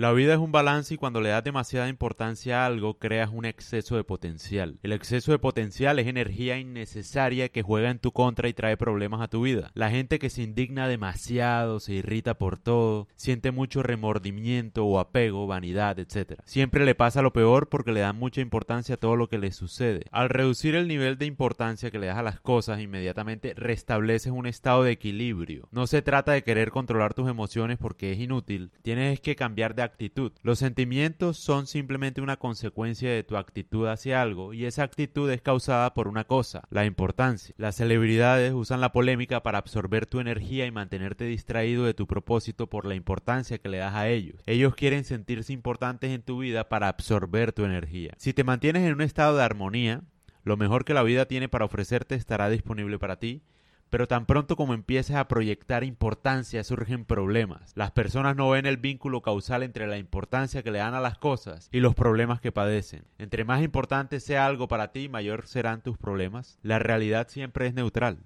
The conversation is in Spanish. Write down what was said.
La vida es un balance y cuando le das demasiada importancia a algo creas un exceso de potencial. El exceso de potencial es energía innecesaria que juega en tu contra y trae problemas a tu vida. La gente que se indigna demasiado, se irrita por todo, siente mucho remordimiento o apego, vanidad, etc. Siempre le pasa lo peor porque le dan mucha importancia a todo lo que le sucede. Al reducir el nivel de importancia que le das a las cosas, inmediatamente restableces un estado de equilibrio. No se trata de querer controlar tus emociones porque es inútil, tienes que cambiar de actitud. Los sentimientos son simplemente una consecuencia de tu actitud hacia algo y esa actitud es causada por una cosa, la importancia. Las celebridades usan la polémica para absorber tu energía y mantenerte distraído de tu propósito por la importancia que le das a ellos. Ellos quieren sentirse importantes en tu vida para absorber tu energía. Si te mantienes en un estado de armonía, lo mejor que la vida tiene para ofrecerte estará disponible para ti pero tan pronto como empieces a proyectar importancia surgen problemas. Las personas no ven el vínculo causal entre la importancia que le dan a las cosas y los problemas que padecen. Entre más importante sea algo para ti, mayor serán tus problemas. La realidad siempre es neutral.